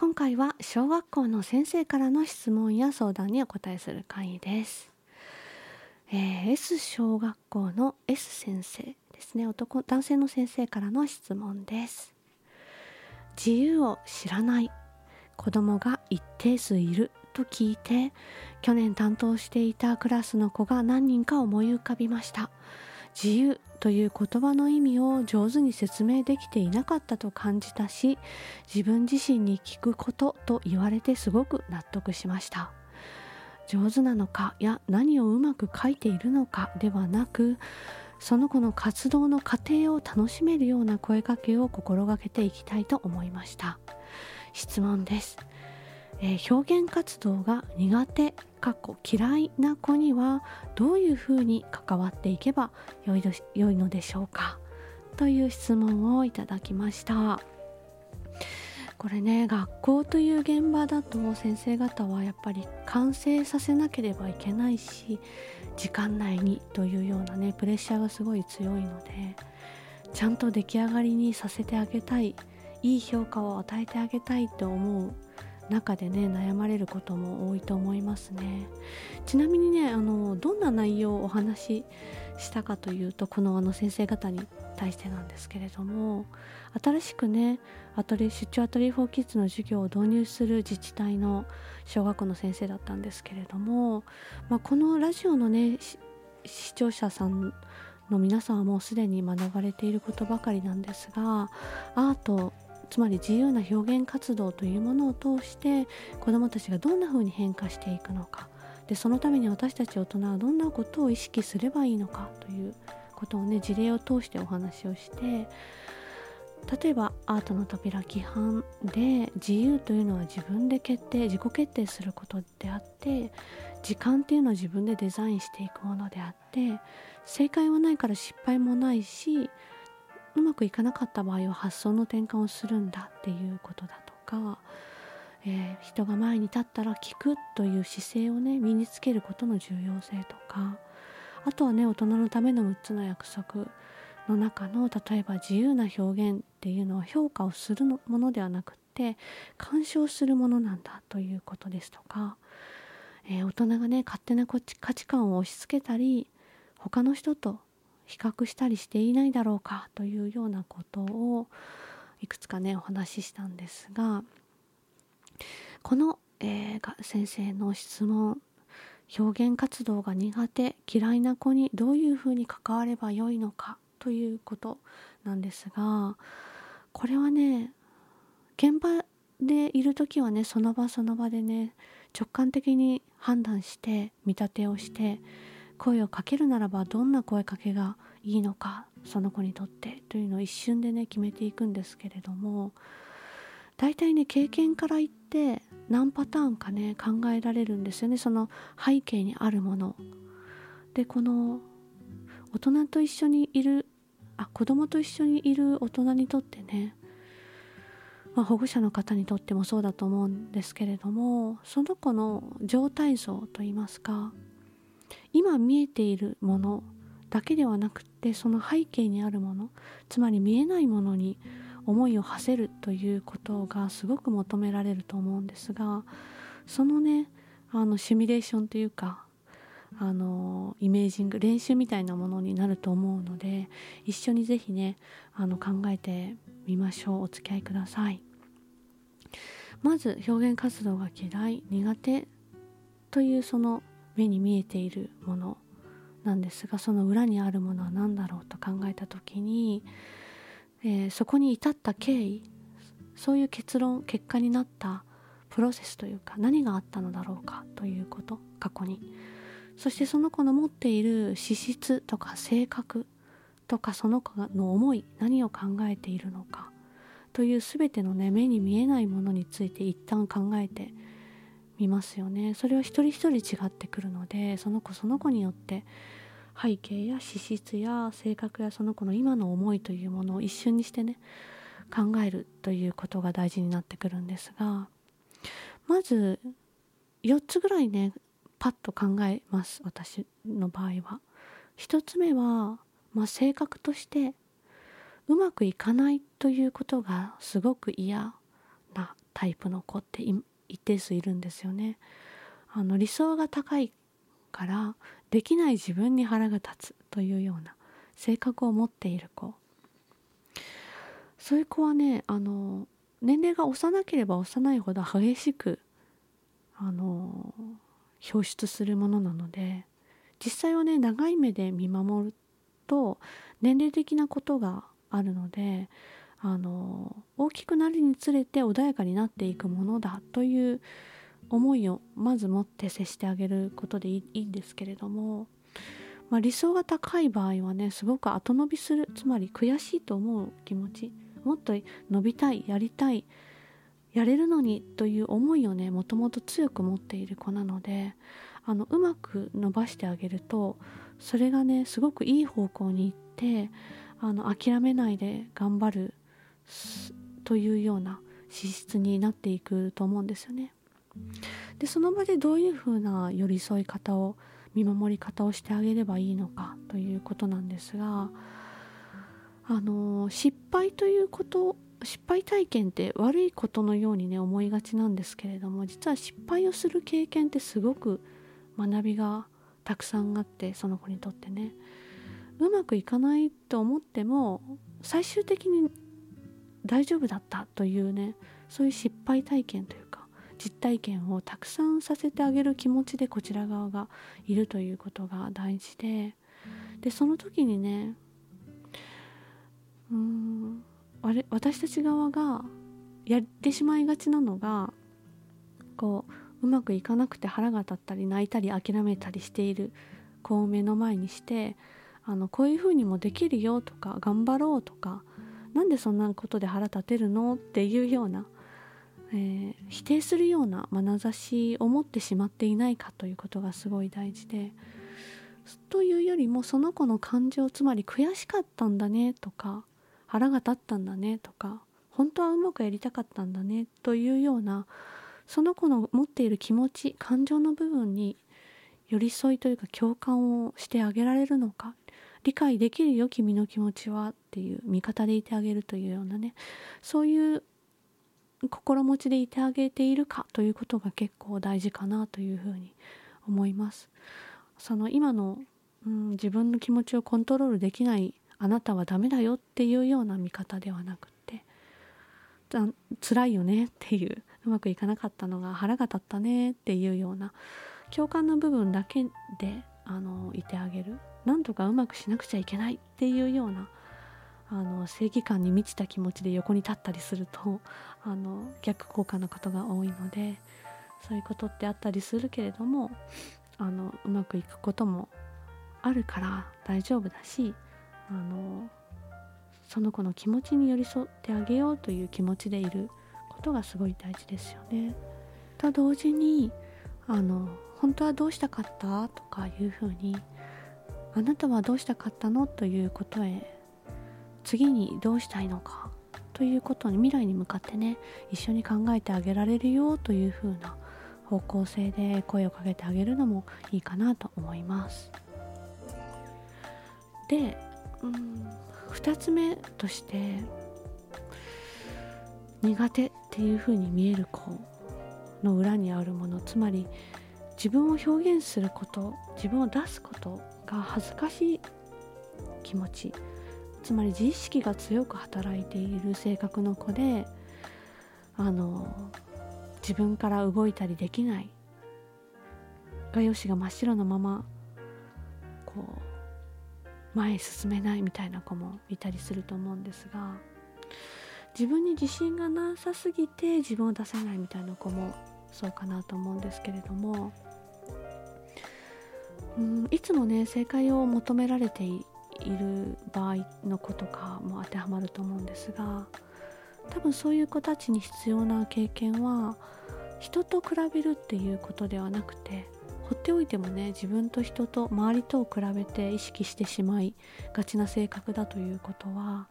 今回は小学校の先生からの質問や相談にお答えする会です、えー、S 小学校の S 先生ですね。男男性の先生からの質問です。自由を知らない。子供が一定数いると聞いて去年担当していたクラスの子が何人か思い浮かびました。自由という言葉の意味を上手に説明できていなかったと感じたし自分自身に聞くことと言われてすごく納得しました。上手なのかや何をうまく書いているのかではなくその子の活動の過程を楽しめるような声かけを心がけていきたいと思いました。質問です。えー、表現活動が苦手かっこ嫌いな子にはどういうふうに関わっていけばよい良いのでしょうかという質問をいただきました。これね学校という現場だと先生方はやっぱり完成させなければいけないし時間内にというようなねプレッシャーがすごい強いのでちゃんと出来上がりにさせてあげたいいい評価を与えてあげたいと思う中でね悩まれることも多いと思いますね。ちなみにねあのどんな内容をお話ししたかというとこのあの先生方に対してなんですけれども新しくねアトリ出張アトリエ・フォー・キッズの授業を導入する自治体の小学校の先生だったんですけれども、まあ、このラジオのね視聴者さんの皆さんはもうすでに学ばれていることばかりなんですがアートつまり自由な表現活動というものを通して子どもたちがどんな風に変化していくのか。でそのために私たち大人はどんなことを意識すればいいのかということをね事例を通してお話をして例えばアートの扉規範で自由というのは自分で決定自己決定することであって時間っていうのは自分でデザインしていくものであって正解はないから失敗もないしうまくいかなかった場合は発想の転換をするんだっていうことだとか、えー、人が前に立ったら聞くという姿勢をね身につけることの重要性とかあとはね大人のための6つの約束の中の例えば自由な表現っていうのは評価をするものではなくって干渉するものなんだということですとか、えー、大人がね勝手な価値観を押し付けたり他の人と比較したりしていないだろうかというようなことをいくつかねお話ししたんですがこの、えー、先生の質問表現活動が苦手嫌いな子にどういうふうに関わればよいのかということなんですがこれはね現場でいる時はねその場その場でね直感的に判断して見立てをして声をかけるならばどんな声かけがいいのかその子にとってというのを一瞬でね決めていくんですけれども大体ね経験から言って何パターンかね考えられるんですよねその背景にあるもの。でこの大人と一緒にいるあ子供と一緒にいる大人にとってね、まあ、保護者の方にとってもそうだと思うんですけれどもその子の状態像といいますか今見えているものだけではなくてその背景にあるものつまり見えないものに思いを馳せるということがすごく求められると思うんですがそのねあのシミュレーションというかあのイメージング練習みたいなものになると思うので一緒にぜひねあの考えてみましょう。お付き合いください。まず表現活動が嫌い苦手というその目に見えているものなんですがその裏にあるものは何だろうと考えた時に、えー、そこに至った経緯そういう結論結果になったプロセスというか何があったのだろうかということ過去に。そしてその子の持っている資質とか性格とかその子の思い何を考えているのかという全てのね目に見えないものについて一旦考えて見ますよねそれは一人一人違ってくるのでその子その子によって背景や資質や性格やその子の今の思いというものを一瞬にしてね考えるということが大事になってくるんですがまず4つぐらいねパッと考えます私の場合は。1つ目は、まあ、性格としてうまくいかないということがすごく嫌なタイプの子ってい一定数いるんですよね。あの理想が高いからできない自分に腹が立つというような性格を持っている子そういう子はねあの年齢が幼ければ幼いほど激しくあの表出するものなので実際はね長い目で見守ると年齢的なことがあるのであの大きくなるにつれて穏やかになっていくものだという思いをまず持って接してあげることでいいんですけれども、まあ、理想が高い場合はねすごく後伸びする。つまり悔しいと思う気持ち。もっと伸びたいやりたいやれるのにという思いをねもともと強く持っている子なのであのうまく伸ばしてあげるとそれがねすごくいい方向に行ってあの諦めないで頑張るというような資質になっていくと思うんですよね。でその場でどういうふうな寄り添い方を見守り方をしてあげればいいのかということなんですがあの失敗ということ失敗体験って悪いことのようにね思いがちなんですけれども実は失敗をする経験ってすごく学びがたくさんあってその子にとってねうまくいかないと思っても最終的に大丈夫だったというねそういう失敗体験というか実体験をたくさんさせてあげる気持ちでこちら側がいるということが大事ででその時にねうんあれ私たち側がやってしまいがちなのがこううまくいかなくて腹が立ったり泣いたり諦めたりしている子を目の前にしてあのこういうふうにもできるよとか頑張ろうとかなんでそんなことで腹立てるの？っていうような、えー、否定するような眼差しを持ってしまっていないかということがすごい大事でというよりもその子の感情つまり悔しかったんだねとか腹が立ったんだねとか本当はうまくやりたかったんだねというようなその子の持っている気持ち感情の部分に寄り添いというか共感をしてあげられるのか理解できるよ君の気持ちはっていう味方でいてあげるというようなねそういう心持ちでいてあげているかということが結構大事かなというふうに思います。その今の、うん、自分の気持ちをコントロールできないあなたはダメだよっていうような見方ではなくって辛いよねっていううまくいかなかったのが腹が立ったねっていうような共感の部分だけであのいてあげるなんとかうまくしなくちゃいけないっていうようなあの正義感に満ちた気持ちで横に立ったりするとあの逆効果のことが多いのでそういうことってあったりするけれどもあのうまくいくこともあるから大丈夫だしあのその子の気持ちに寄り添ってあげようという気持ちでいることがすごい大事ですよね。と同時にあの本当はどうしたかったとかいうふうにあなたはどうしたかったの？ということへ次にどうしたいのか？ということに未来に向かってね一緒に考えてあげられるよというふうな方向性で声をかけてあげるのもいいかなと思います。でうん2つ目として苦手っていうふうに見える子の裏にあるものつまり自分を表現すること自分を出すことが恥ずかしい気持ち。つまり自意識が強く働いている性格の子であの自分から動いたりできない。画用紙が真っ白のままこう前へ進めないみたいな子もいたりすると思うんですが自分に自信がなさすぎて自分を出せないみたいな子もそうかなと思うんですけれどもうんいつもね正解を求められている場合の子とかも当てはまると思うんですが多分そういう子たちに必要な経験は人と比べるっていうことではなくて放っておいてもね自分と人と周りとを比べて意識してしまいがちな性格だということは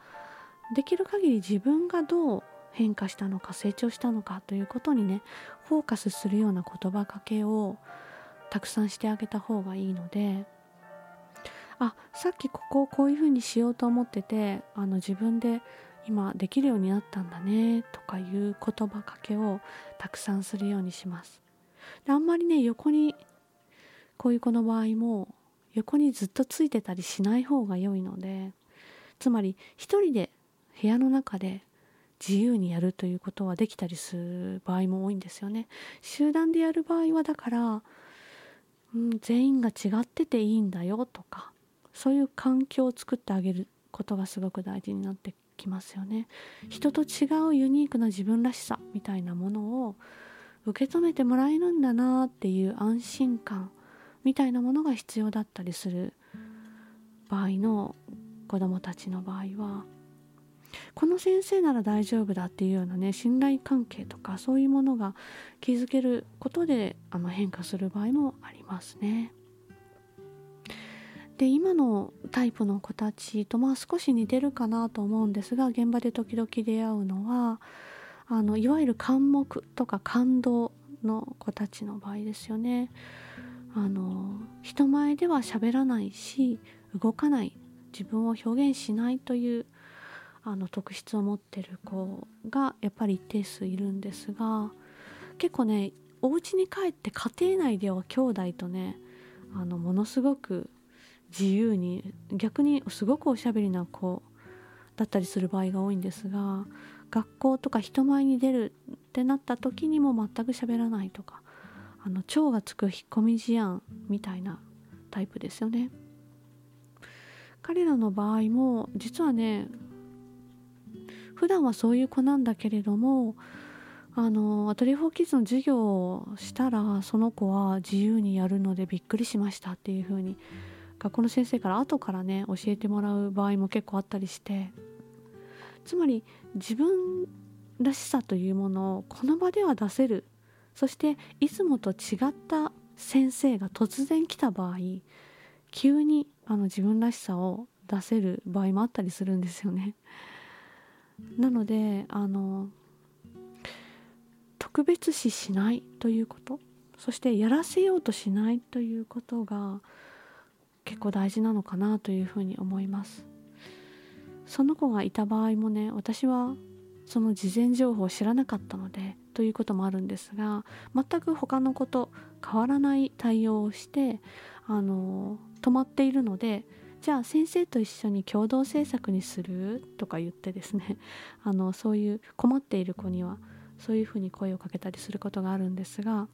できる限り自分がどう変化したのか成長したのかということにねフォーカスするような言葉かけをたくさんしてあげた方がいいのであさっきここをこういうふうにしようと思っててあの自分で今できるようになったんだねとかいう言葉かけをたくさんするようにします。であんまりね横にこういう子の場合も横にずっとついてたりしない方が良いのでつまり一人で部屋の中で自由にやるということはできたりする場合も多いんですよね。集団でやる場合はだから、うん、全員が違ってていいんだよとかそういう環境を作ってあげることがすごく大事になってきますよね。人と違うユニークな自分らしさみたいなものを受け止めてもらえるんだなっていう安心感みたいなものが必要だったりする場合の子どもたちの場合はこの先生なら大丈夫だっていうようなね信頼関係とかそういうものが築けることであの変化する場合もありますね。で今のタイプの子たちとまあ少し似てるかなと思うんですが現場で時々出会うのはあのいわゆる感目とか感動の子たちの場合ですよね。あの人前では喋らないし動かない自分を表現しないというあの特質を持ってる子がやっぱり一定数いるんですが結構ねお家に帰って家庭内では兄弟とねあのものすごく自由に逆にすごくおしゃべりな子だったりする場合が多いんですが学校とか人前に出るってなった時にも全く喋らないとかあの蝶がつく引っ込み思案みたいなタイプですよね。彼らの場合も実はね普段はそういう子なんだけれどもあのアトリエ4キッズの授業をしたらその子は自由にやるのでびっくりしましたっていう風に学校の先生から後からね教えてもらう場合も結構あったりしてつまり自分らしさというものをこの場では出せるそしていつもと違った先生が突然来た場合急にあの自分らしさを出せる場合もあったりするんですよね。なのであの特別視しないということそしてやらせようとしないということが結構大事なのかなというふうに思います。その子がいた場合もね私はその事前情報を知らなかったのでということもあるんですが全く他の子と変わらない対応をしてあの止まっているのでじゃあ先生と一緒に共同制作にする？とか言ってですね。あのそういう困っている子にはそういうふうに声をかけたりすることがあるんですが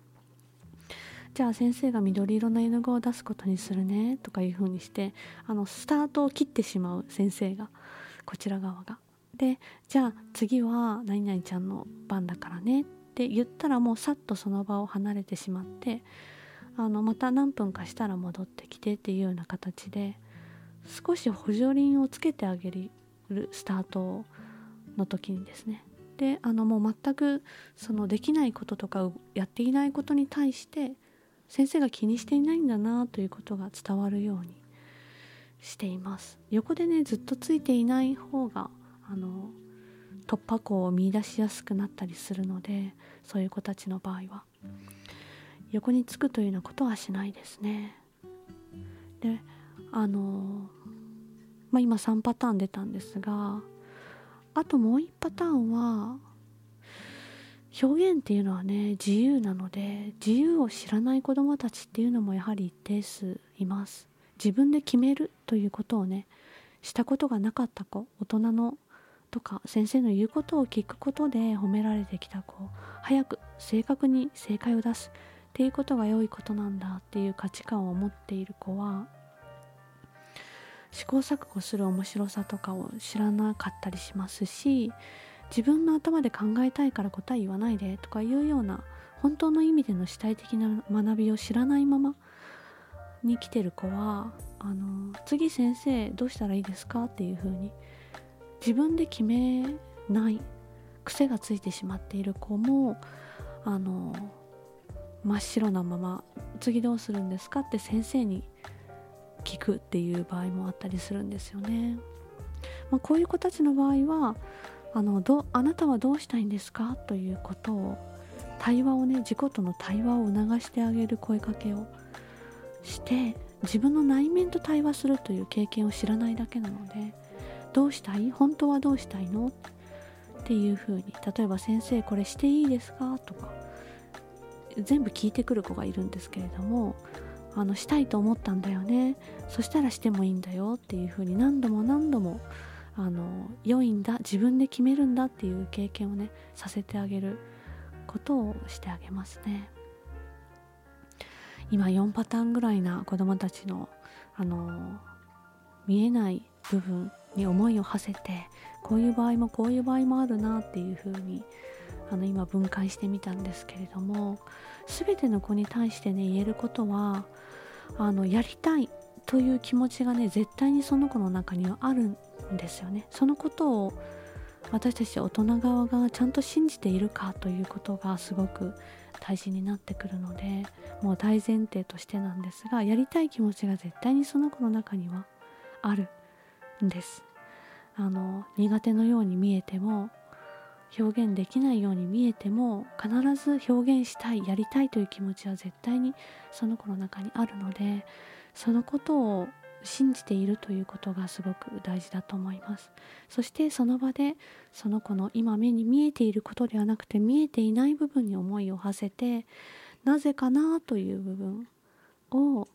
じゃあ先生が緑色の絵の具を出すことにするね？とかいうふうにしてあのスタートを切ってしまう先生がこちら側が。でじゃあ次は何々ちゃんの番だからねって言ったらもうさっとその場を離れてしまってあのまた何分かしたら戻ってきてっていうような形で少し補助輪をつけてあげるスタートの時にですね。であのもう全くそのできないこととかやっていないことに対して先生が気にしていないんだなということが伝わるようにしています。横でねずっとついていない方があの突破口を見いだしやすくなったりするのでそういう子たちの場合は。横につくというようなことはしないですね。であのまあ今3パターン出たんですがあともう1パターンは表現っていうのはね自由なので自由を知らない子どもたちっていうのもやはり一定数います。自分で決めるということをねしたことがなかった子大人のとか先生の言うことを聞くことで褒められてきた子早く正確に正解を出すっていうことが良いことなんだっていう価値観を持っている子は試行錯誤する面白さとかを知らなかったりしますし自分の頭で考えたいから答え言わないでとかいうような本当の意味での主体的な学びを知らないままに来てる子はあの次先生どうしたらいいですか？っていうふうに自分で決めない癖がついてしまっている子もあの真っ白なまま次どうするんですか？って先生に聞くっていう場合もあったりするんですよね。まあ、こういう子たちの場合はあのどあなたはどうしたいんですか？ということを対話をね自己との対話を促してあげる声かけをして自分の内面と対話するという経験を知らないだけなのでどうしたい？本当はどうしたいの？っていうふうに例えば先生これしていいですか？とか全部聞いてくる子がいるんですけれどもあのしたいと思ったんだよね。そしたらしてもいいんだよっていうふうに何度も何度もあの良いんだ自分で決めるんだっていう経験をねさせてあげることをしてあげますね。今4パターンぐらいな子どもたちのあの見えない部分に思いを馳せてこういう場合もこういう場合もあるなっていうふうにあの今分解してみたんですけれども全ての子に対してね言えることはあのやりたいという気持ちがね絶対にその子の中にはあるんですよね。そのことを私たち大人側がちゃんと信じているかということがすごく大事になってくるのでもう大前提としてなんですがやりたい気持ちが絶対にその子の中にはあるんです。あの苦手のように見えても表現できないように見えても必ず表現したいやりたいという気持ちは絶対にその子の中にあるのでそのことを信じているということがすごく大事だと思います。そしてその場でその子の今目に見えていることではなくて見えていない部分に思いを馳せてなぜかなという部分を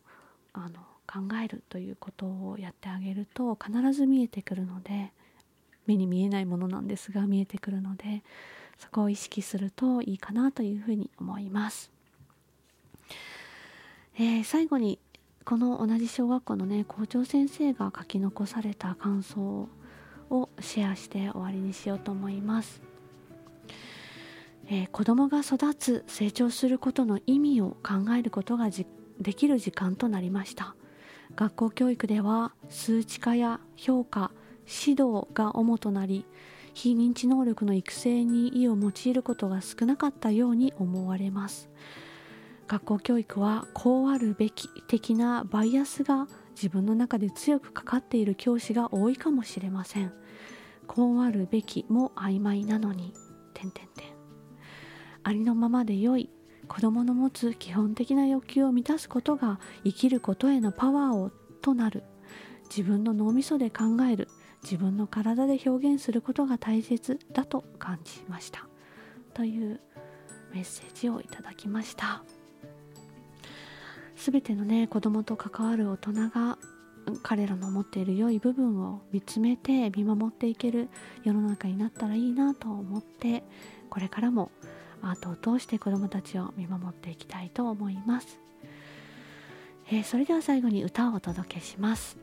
あの考えるということをやってあげると必ず見えてくるので目に見えないものなんですが見えてくるのでそこを意識するといいかなというふうに思います。えー、最後にこの同じ小学校のね校長先生が書き残された感想をシェアして終わりにしようと思います。えー、子供が育つ成長することの意味を考えることができる時間となりました学校教育では数値化や評価指導が主となり非認知能力の育成に意を用いることが少なかったように思われます。学校教育はこうあるべき的なバイアスが自分の中で強くかかっている教師が多いかもしれません。こうあるべきも曖昧なのに。点点点ありのままで良い。子供の持つ基本的な欲求を満たすことが生きることへのパワーをとなる。自分の脳みそで考える。自分の体で表現することが大切だと感じました。というメッセージをいただきました。全てのね子供と関わる大人が彼らの持っている良い部分を見つめて見守っていける世の中になったらいいなと思ってこれからもアートを通して子どもたちを見守っていきたいと思います、えー、それでは最後に歌をお届けします、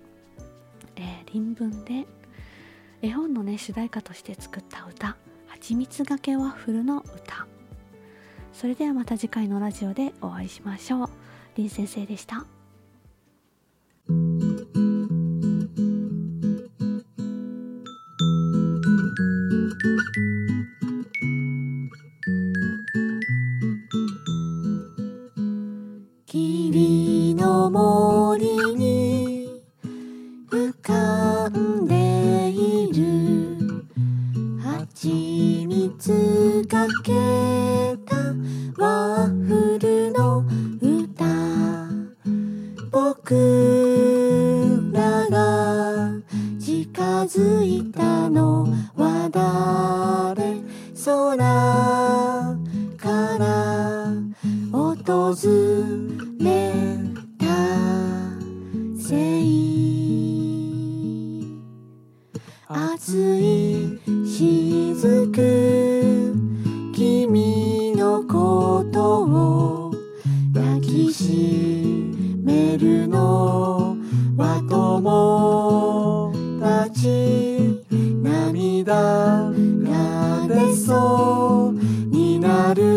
えー、臨文で絵本のね主題歌として作った歌「はちみつがけワッフルの歌」それではまた次回のラジオでお会いしましょう。林先生でした。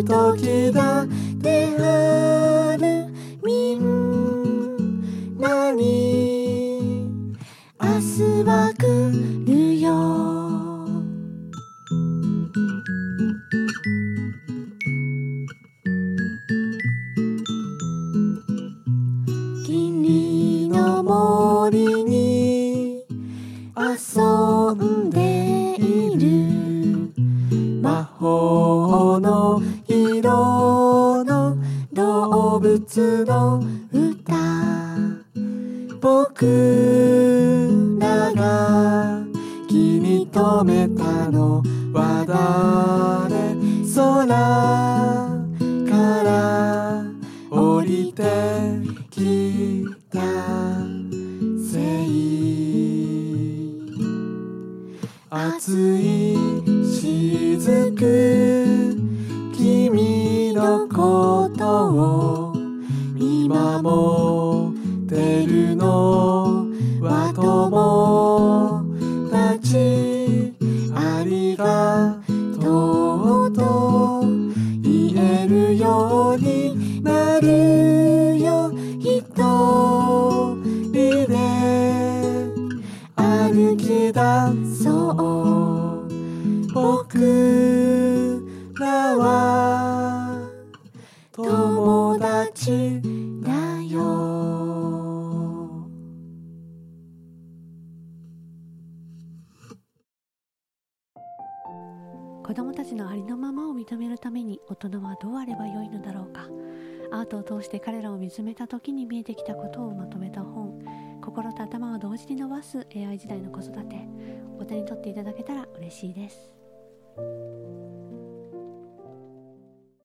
時だ。認めたの。はだして彼らを見つめた時に見えてきたことをまとめた本。心と頭を同時に伸ばす AI 時代の子育て。お手に取っていただけたら嬉しいです。